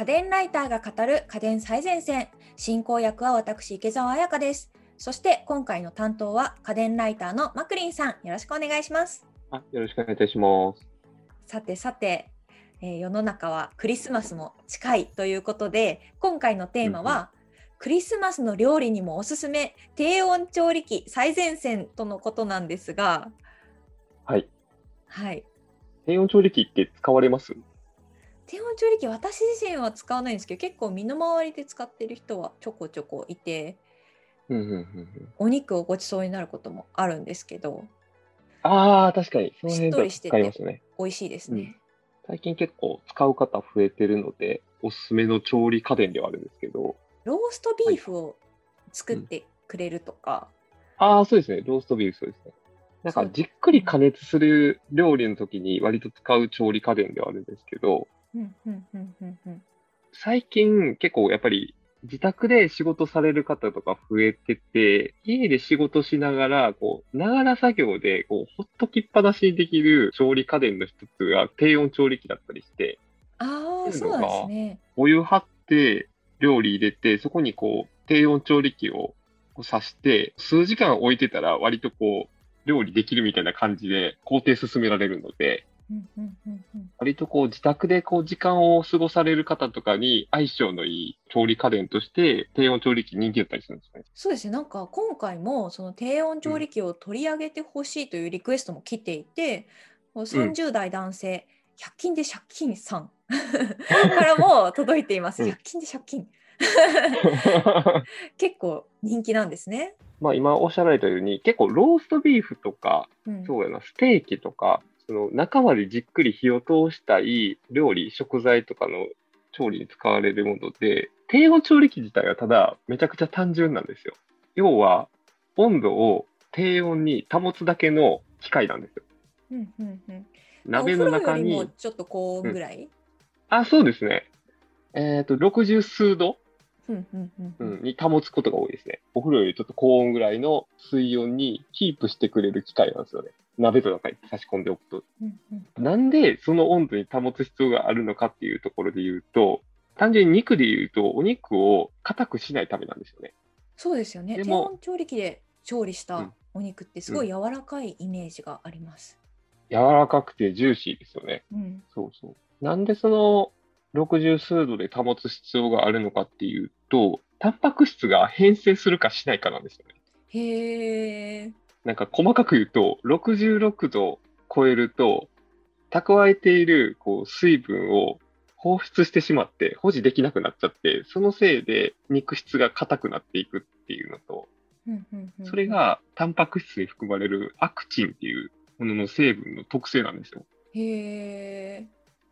家電ライターが語る家電最前線。進行役は私池澤彩香です。そして今回の担当は家電ライターのマクリンさん。よろしくお願いします。あよろしくお願いいたします。さてさて、えー、世の中はクリスマスも近いということで今回のテーマは、うんうん。クリスマスの料理にもおすすめ低温調理器最前線とのことなんですが。はい。はい。低温調理器って使われます？低温調理器私自身は使わないんですけど結構身の回りで使ってる人はちょこちょこいて、うんうんうんうん、お肉をごちそうになることもあるんですけどああ確かに。その辺で使いますね。美味しいですね、うん、最近結構使う方増えてるのでおすすめの調理家電ではあるんですけど。ローストビーフを作ってくれるとか、はい。うん、ああそうですね。ローストビーフそうですね。なんかじっくり加熱する料理の時に割と使う調理家電ではあるんですけど、最近結構やっぱり自宅で仕事される方とか増えてて、家で仕事しながら、こう、ながら作業で、こう、ほっときっぱなしにできる調理家電の一つが低温調理器だったりして、ああ、そうなんですね。お湯張って、料理入れて、そこにこう、低温調理器を挿して、数時間置いてたら割とこう、料理できるみたいな感じで工程進められるので、割とこう自宅でこう時間を過ごされる方とかに相性のいい調理家電として低温調理器人気だったりするんですね。そうですね。なんか今回もその低温調理器を取り上げてほしいというリクエストも来ていて、うん、30代男性、100均で借金さん からも届いています。100均で借金。結構人気なんですね。まあ今おっしゃられたように結構ローストビーフとか、うん、そうやなステーキとかその中までじっくり火を通したい料理、食材とかの調理に使われるもので、低温調理器自体はただめちゃくちゃ単純なんですよ。要は、温度を低温に保つだけの機械なんですよ。うんうんうん、鍋の中に。ちょっと高温ぐらい、うん、あ、そうですね。えっ、ー、と、60数度？に保つことが多いですね。お風呂よりちょっと高温ぐらいの水温にキープしてくれる機械なんですよね。鍋の中に差し込んでおくと。なんでその温度に保つ必要があるのかっていうところで言うと、単純に肉で言うと、お肉を硬くしないためなんですよね。そうですよね。低温調理器で調理したお肉ってすごい柔らかいイメージがあります。うん、柔らかくてジューシーですよね。うん、そうそう。なんでその60数度で保つ必要があるのかっていうと、タンパク質が変性するかしないかなんですよね。へー。なんか細かく言うと、66度超えると、蓄えているこう水分を放出してしまって保持できなくなっちゃって、そのせいで肉質が硬くなっていくっていうのと、それがタンパク質に含まれるアクチンっていうものの成分の特性なんですよ。へ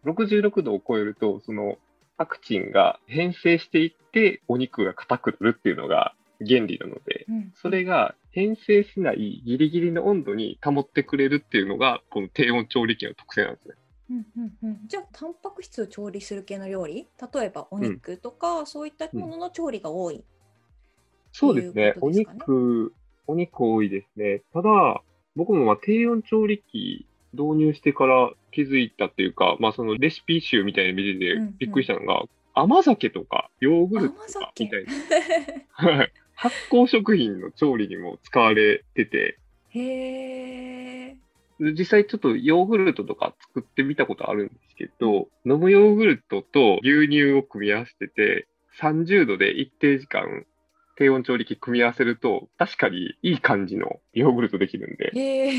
66度を超えると、そのアクチンが変性していってお肉が硬くなるっていうのが原理なので、うん、それが変性しないギリギリの温度に保ってくれるっていうのが、この低温調理器の特性なんですね。うんうんうん、じゃあタンパク質を調理する系の料理？例えばお肉とか、うん、そういったものの調理が多い、そうですね。お肉お肉多いですね。ただ僕もまあ低温調理器導入してから気づいたっていうか、まあ、そのレシピ集みたいな見ててびっくりしたのが、うんうん、甘酒とかヨーグルトとかみたいな。発酵食品の調理にも使われてて。へ実際ちょっとヨーグルトとか作ってみたことあるんですけど、飲むヨーグルトと牛乳を組み合わせてて、30度で一定時間低温調理器組み合わせると、確かにいい感じのヨーグルトできるんで。へ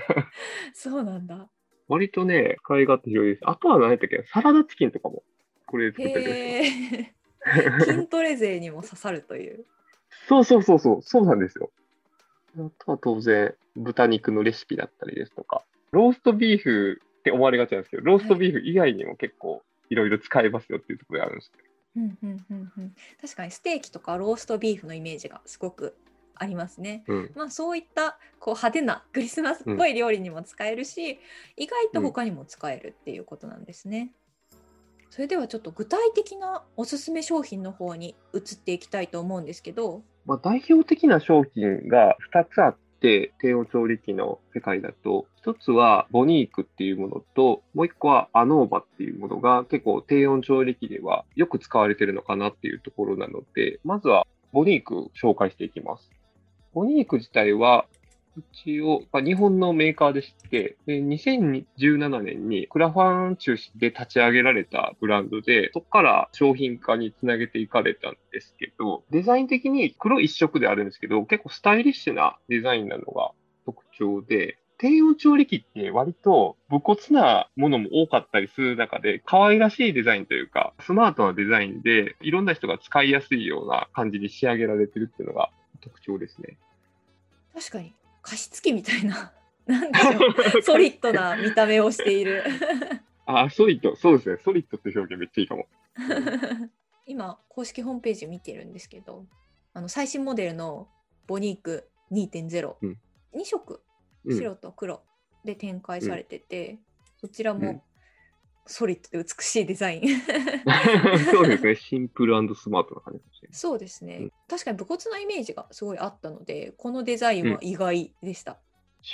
そうなんだ。割とね、使い勝手広いです。あとは何やったっけ？サラダチキンとかも、これで作ったり筋トレ勢にも刺さるという。そうそうそうそう、そうなんですよ。あとは当然、豚肉のレシピだったりですとか、ローストビーフって思われがちなんですけど、ローストビーフ以外にも結構いろいろ使えますよっていうところであるんですね。うんうんうんうん、確かにステーキとかローストビーフのイメージがすごくありますね。うん、まあそういったこう派手なクリスマスっぽい料理にも使えるし、うん、意外と他にも使えるっていうことなんですね。それではちょっと具体的なおすすめ商品の方に移っていきたいと思うんですけど、まあ、代表的な商品が2つあっって低温調理器の世界だと、一つはボニークっていうものと、もう一個はアノーバっていうものが結構低温調理器ではよく使われてるのかなっていうところなので、まずはボニーク紹介していきます。ボニーク自体は一応、まあ、日本のメーカーでして、2017年にクラファン中心で立ち上げられたブランドで、そこから商品化につなげていかれたんですけど、デザイン的に黒一色であるんですけど、結構スタイリッシュなデザインなのが特徴で、低温調理器って割と武骨なものも多かったりする中で、可愛らしいデザインというか、スマートなデザインで、いろんな人が使いやすいような感じに仕上げられてるっていうのが特徴ですね。確かに。加湿器みたいな、なんでしょう、ソリッドな見た目をしている。あ、ソリッド、そうですね、ソリッドって表現めっちゃいいかも。今、公式ホームページ見てるんですけど、あの最新モデルのボニーク2.0、うん、2色、白と黒で展開されてて、うん、そちらもソリッドで美しいデザイン。そうですね、シンプルスマートな感じそうですね、うん、確かに武骨なイメージがすごいあったので、このデザインは意外でした。うん、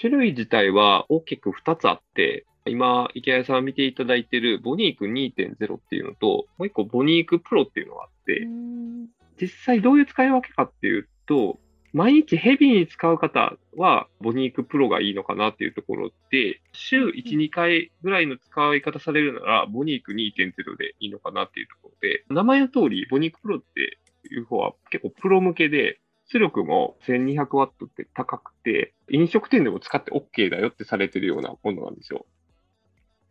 種類自体は大きく2つあって、今、池谷さん見ていただいているボニーク2.0っていうのと、もう一個ボニークプロっていうのがあって、実際どういう使い分けかっていうと、毎日ヘビーに使う方は、ボニークプロがいいのかなっていうところで、週1、2回ぐらいの使い方されるなら、ボニーク2.0でいいのかなっていうところで、名前の通り、ボニークプロっていう方は結構プロ向けで、出力も1200ワットって高くて、飲食店でも使って OK だよってされてるようなものなんですよ。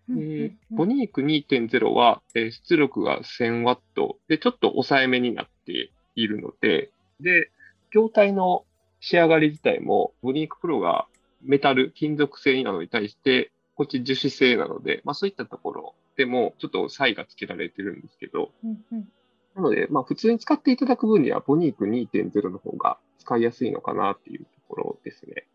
でボニーク2.0は、え出力が1000ワットで、ちょっと抑えめになっているので、で、筐体の仕上がり自体も、ブニークプロがメタル、金属製なのに対して、こっち樹脂製なので、まあそういったところでも、ちょっと差異がつけられてるんですけど、うんうん、なので、まあ普通に使っていただく分には、ボニーク2.0の方が使いやすいのかなっていうところですね。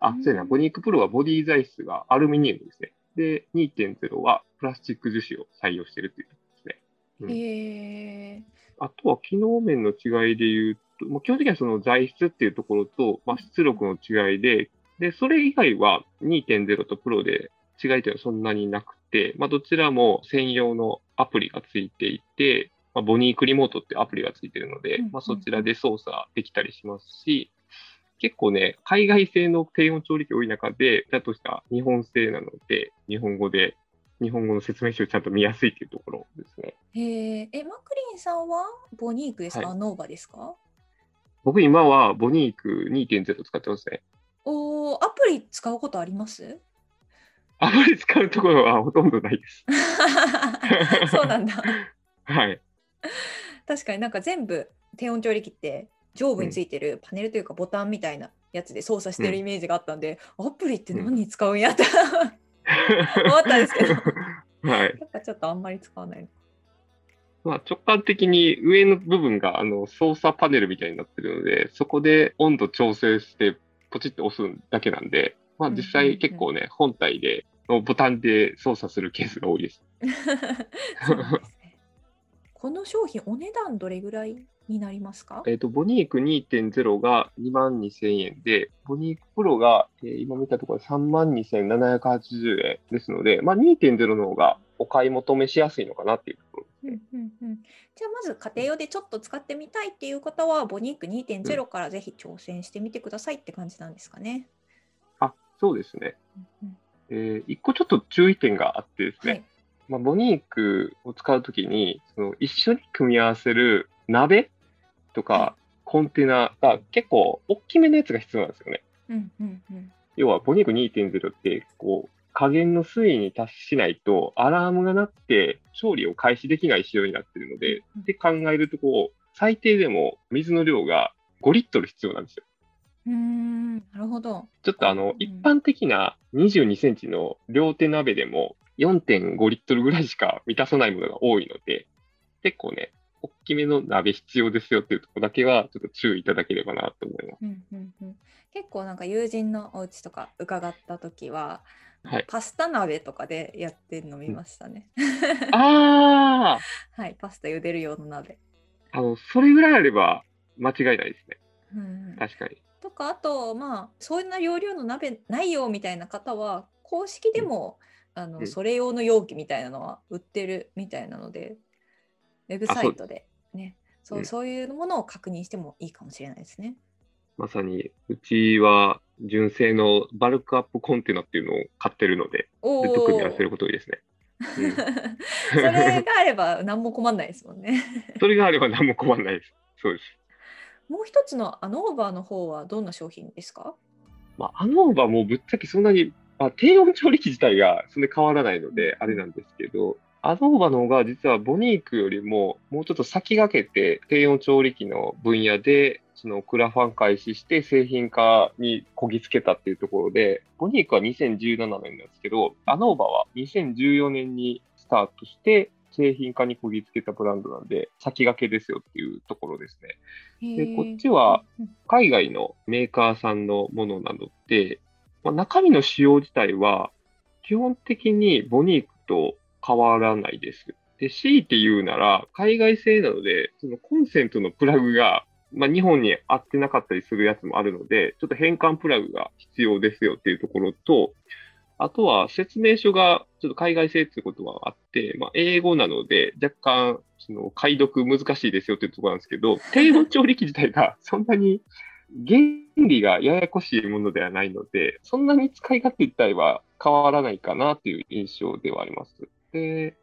あ、そうやな、ボニークプロはボディ材質がアルミニウムですね。で、2.0はプラスチック樹脂を採用しているということですね。うん、えー、あとは機能面の違いで言うと、まあ、基本的にはその材質っていうところと、まあ、出力の違いで、で、それ以外は2.0とプロで違いというのはそんなになくて、まあ、どちらも専用のアプリがついていて、まあ、ボニークリモートってアプリがついてるので、まあ、そちらで操作できたりしますし、結構ね、海外製の低温調理器多い中で、だとした日本製なので、日本語で、日本語の説明書をちゃんと見やすいっていうところですね。へえ、マクリンさんはボニークですか、はい、ノーバですか僕今はボニーク2.0使ってますね。おアプリ使うことあります？アプリ使うところは ほとんどないです。そうなんだ。はい。確かになんか全部低温調理器って上部についてるパネルというかボタンみたいなやつで操作してるイメージがあったんで、うん、アプリって何に使うんやって思ったんですけど、はい、やっぱちょっとあんまり使わないまあ、直感的に上の部分があの操作パネルみたいになってるので、そこで温度調整してポチッと押すだけなんで、まあ、実際結構ね、本体でのボタンで操作するケースが多いです。そうですね、この商品、お値段どれぐらいになりますか？えっ、ー、と、ボニーク2.0が2万2000円で、ボニークプロが、えー、今見たところ3万2780円ですので、まあ、2.0の方がお買い求めしやすいのかなっていうところうんうんうん、じゃあまず家庭用でちょっと使ってみたいっていう方は、ボニーク2.0からぜひ挑戦してみてくださいって感じなんですかね。あそうですね。うんうん、えー、一個ちょっと注意点があってですね、はい、まあ、ボニークを使うときにその一緒に組み合わせる鍋とかコンテナが結構大きめのやつが必要なんですよね。うんうんうん、要はボニーク2.0ってこう加減の水位に達しないと、アラームが鳴って調理を開始できない仕様になっているので、うん、って考えるとこう、最低でも水の量が5リットル必要なんですよ。うんなるほど。ちょっとあの、うん、一般的な22センチの両手鍋でも4.5リットルぐらいしか満たさないものが多いので、結構ね、大きめの鍋必要ですよっていうところだけはちょっと注意いただければなと思います。うんうんうん、結構なんか友人のお家とか伺った時は、はい、パスタ鍋とかでやってるの見ましたね。ああ はい、パスタ茹でる用の鍋。あの、それぐらいあれば間違いないですね。うん、確かに。とかあとまあそんな容量の鍋ないよみたいな方は公式でも、うん、あのそれ用の容器みたいなのは売ってるみたいなのでウェブサイトでねそう,、そういうものを確認してもいいかもしれないですね。まさにうちは純正のバルクアップコンテナっていうのを買ってるので、で特にやらせること多いですね。うん、それがあれば何も困らないですもんね。それがあれば何も困らないです。そうです。もう一つのアノーバーの方はどんな商品ですか？まあ、アノーバーもぶっちゃけそんなに、まあ、低温調理器自体がそんなに変わらないので、あれなんですけど、アノーバの方が実はボニークよりももうちょっと先駆けて低温調理器の分野でそのクラファン開始して製品化にこぎつけたっていうところで、ボニークは2017年なんですけど、アノーバは2014年にスタートして製品化にこぎつけたブランドなんで、先駆けですよっていうところですね。で、こっちは海外のメーカーさんのものなので、まあ、中身の仕様自体は基本的にボニークと変わらないです。で、強いて言うなら、海外製なので、そのコンセントのプラグがまあ、日本に合ってなかったりするやつもあるので、ちょっと変換プラグが必要ですよっていうところと、あとは説明書がちょっと海外製っていうことはあって、まあ、英語なので若干その解読難しいですよっていうところなんですけど、低温調理器自体が そんなに原理がややこしいものではないので、そんなに使い勝手自体は変わらないかなという印象ではあります。で、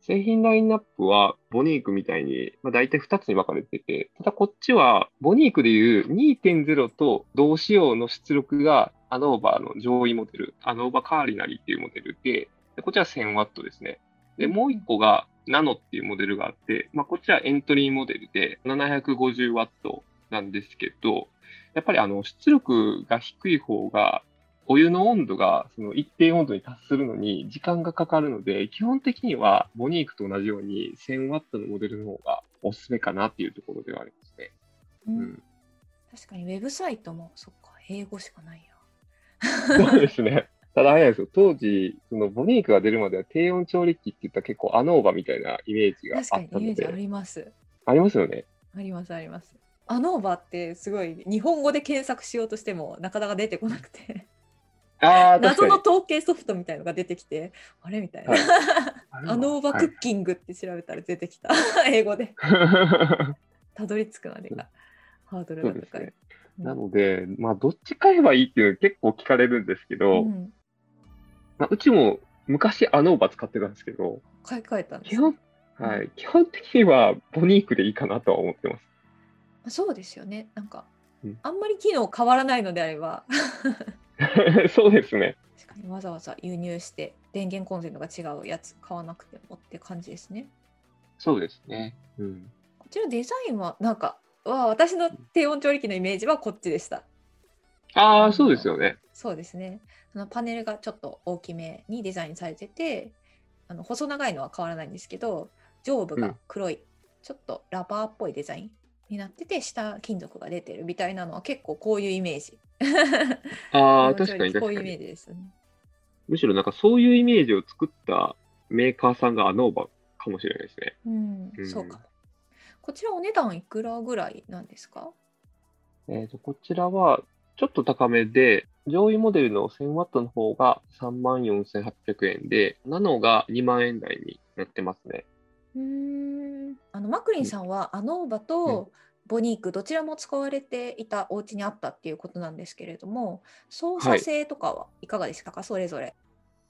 製品ラインナップはボニークみたいに、まあ、大体2つに分かれてて、ただこっちはボニークでいう2.0と同仕様の出力がアノーバーの上位モデル、アノーバーカーリナリーっていうモデルで、でこちら 1000W ですね。で、もう1個がナノっていうモデルがあって、まあ、こちらエントリーモデルで 750W なんですけど、やっぱりあの出力が低い方がお湯の温度がその一定温度に達するのに時間がかかるので、基本的にはボニークと同じように 1000W のモデルの方がおすすめかなっていうところではありますね。うん、うん、確かにウェブサイトもそっか、英語しかないよ。そうですね。ただ、あれなんですよ、当時、そのボニークが出るまでは低温調理器って言ったら結構アノーバみたいなイメージがあったので。確かにイメージあります。ありますよね。あります、あります。アノーバってすごい日本語で検索しようとしてもなかなか出てこなくてあ謎の統計ソフトみたいのが出てきてあれみたいな、はい、アノーバクッキングって調べたら出てきた、はい、英語で。たどり着くまでが。ハードルが高い、ね。うん、なのでまあどっち買えばいいっていうの結構聞かれるんですけど、うん、まあ、うちも昔アノーバ使ってたんですけど買い替えたんです、ね、はい、基本的にはボニークでいいかなとは思ってます。そうですよね。なんか、うん、あんまり機能変わらないのであれば そうですね。確かにわざわざ輸入して電源コンセントが違うやつ買わなくてもって感じですね。そうですね。うん、こちらデザインはなんかわ私の低温調理器のイメージはこっちでした。ああ、そうですよね。そうですね。そのパネルがちょっと大きめにデザインされてて、あの細長いのは変わらないんですけど、上部が黒い、うん、ちょっとラバーっぽいデザインになってて、下金属が出てるみたいなのは結構こういうイメージああ、確かに確かに。こういうイメージですね。むしろなんかそういうイメージを作ったメーカーさんがアノーバかもしれないですね。うん、うん、そうかも。こちらお値段いくらぐらいなんですか？えっ、ー、と、こちらはちょっと高めで、上位モデルの 1000W の方が34,800円で、ナノが2万円台になってますね。うん。あのマクリンさんはアノーバとボニークどちらも使われていたお家にあったっていうことなんですけれども操作性とかはいかがでしたか、はい、それぞれ。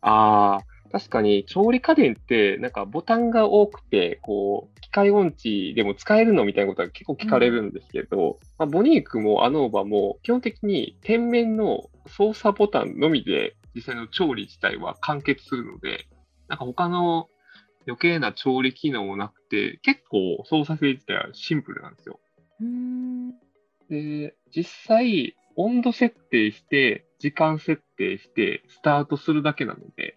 ああ、確かに調理家電ってなんかボタンが多くてこう機械音痴でも使えるのみたいなことが結構聞かれるんですけど、うん、まあ、ボニークもアノーバも基本的に天面の操作ボタンのみで実際の調理自体は完結するのでなんか他の余計な調理機能もなくて結構操作性自体はシンプルなんですよ。で、実際、温度設定して、時間設定して、スタートするだけなので、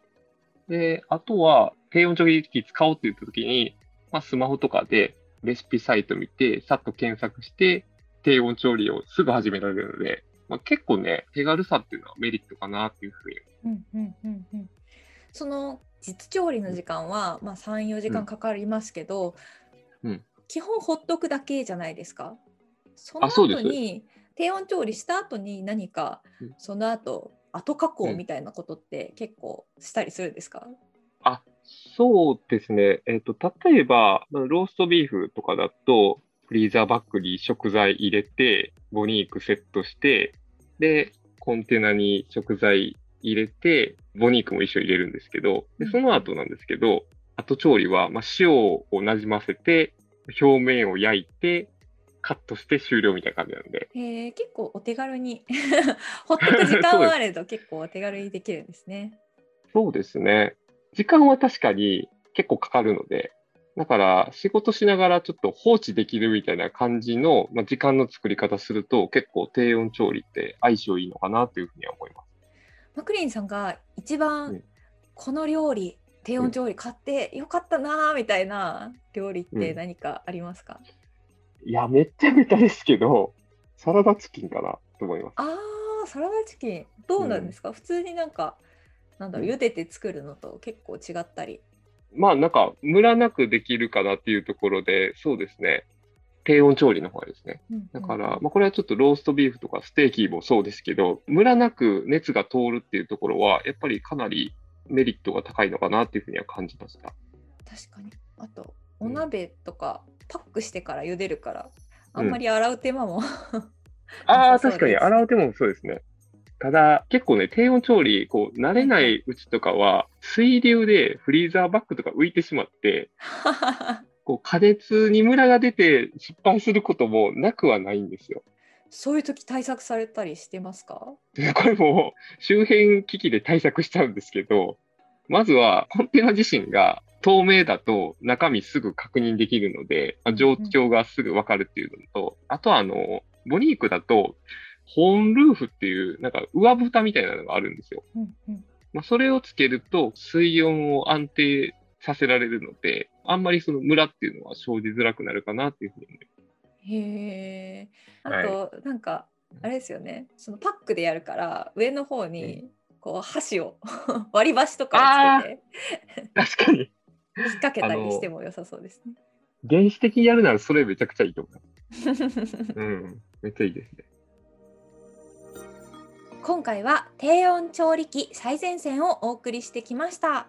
で、あとは、低温調理器使おうって言った時に、まあ、スマホとかでレシピサイト見て、さっと検索して、低温調理をすぐ始められるので、まあ、結構ね、手軽さっていうのはメリットかなっていうふうに。うんうんうんうん。その実調理の時間は、まあ、3、4時間かかりますけど、うん、基本ほっとくだけじゃないですか。その後に低温調理した後に何かその後後加工みたいなことって結構したりするんですか、うん、あそうですね、えーと、例えばローストビーフとかだとフリーザーバッグに食材入れてボニークセットしてでコンテナに食材入れてボニークも一緒入れるんですけどでその後なんですけど後調理は、まあ、塩をなじませて表面を焼いてカットして終了みたいな感じなんで。へえ、結構お手軽に ほっとく時間はあれど 結構お手軽にできるんですね。そうですね。時間は確かに結構かかるので、だから仕事しながらちょっと放置できるみたいな感じの、まあ、時間の作り方すると結構低温調理って相性いいのかなというふうには思います。マクリンさんが一番この料理、うん、低温調理買ってよかったなみたいな料理って何かありますか、うんいや、めっちゃベタですけど、サラダチキンかなと思います。ああ、サラダチキン。どうなんですか、うん、普通になんか、なんだろう、茹でて作るのと結構違ったり。まあ、なんか、ムラなくできるかなっていうところで、そうですね。低温調理の方がですね。だから、まあ、これはちょっとローストビーフとかステーキもそうですけど、ムラなく熱が通るっていうところは、やっぱりかなりメリットが高いのかなっていうふうには感じました。確かに。あと、お鍋とかパックしてから茹でるからあんまり洗う手間も、うん、ああ確かに洗う手間もそうですねただ結構ね低温調理こう慣れないうちとかは水流でフリーザーバッグとか浮いてしまって こう加熱にムラが出て失敗することもなくはないんですよ。そういう時対策されたりしてますか？これも周辺機器で対策しちゃうんですけどまずはコンテナ自身が透明だと中身すぐ確認できるので、まあ、状況がすぐわかるっていうのと、あとはあの、ボニークだと、ホーンルーフっていう、なんか上蓋みたいなのがあるんですよ。まあ、それをつけると水温を安定させられるので、あんまりそのムラっていうのは生じづらくなるかなっていうふうに思います。へえ。あと、はい、なんか、あれですよね。そのパックでやるから、上の方に、こう箸を 割り箸とかをつけて確かに引っ掛けたりしても良さそうですね。原始的にやるならそれめちゃくちゃいいと思います。うん、めっちゃいいですね。今回は低温調理器最前線をお送りしてきました。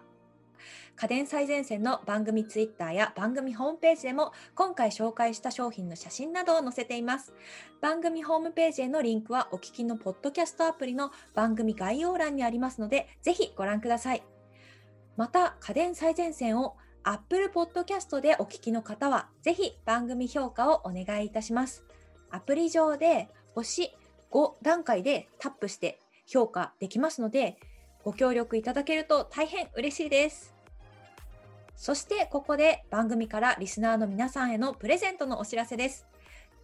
家電最前線の番組ツイッターや番組ホームページでも今回紹介した商品の写真などを載せています。番組ホームページへのリンクはお聞きのポッドキャストアプリの番組概要欄にありますので、ぜひご覧ください。また家電最前線を Apple Podcast でお聞きの方は、ぜひ番組評価をお願いいたします。アプリ上で星5段階でタップして評価できますので、ご協力いただけると大変嬉しいです。そしてここで番組からリスナーの皆さんへのプレゼントのお知らせです。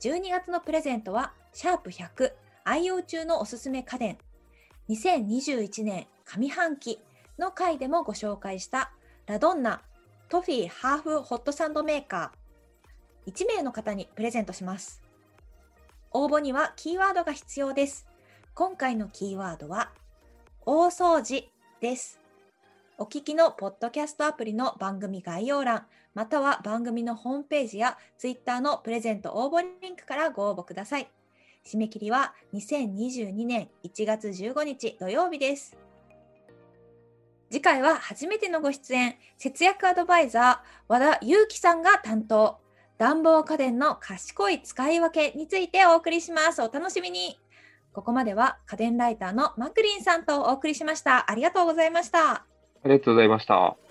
12月のプレゼントは、シャープ100愛用中のおすすめ家電2021年上半期の回でもご紹介したラドンナトフィーハーフホットサンドメーカー1名の方にプレゼントします。応募にはキーワードが必要です。今回のキーワードは大掃除です。お聞きのポッドキャストアプリの番組概要欄、または番組のホームページや Twitter のプレゼント応募リンクからご応募ください。締め切りは2022年1月15日土曜日です。次回は初めてのご出演、節約アドバイザー、和田祐樹さんが担当、暖房家電の賢い使い分けについてお送りします。お楽しみに。ここまでは家電ライターのマクリンさんとお送りしました。ありがとうございました。ありがとうございました。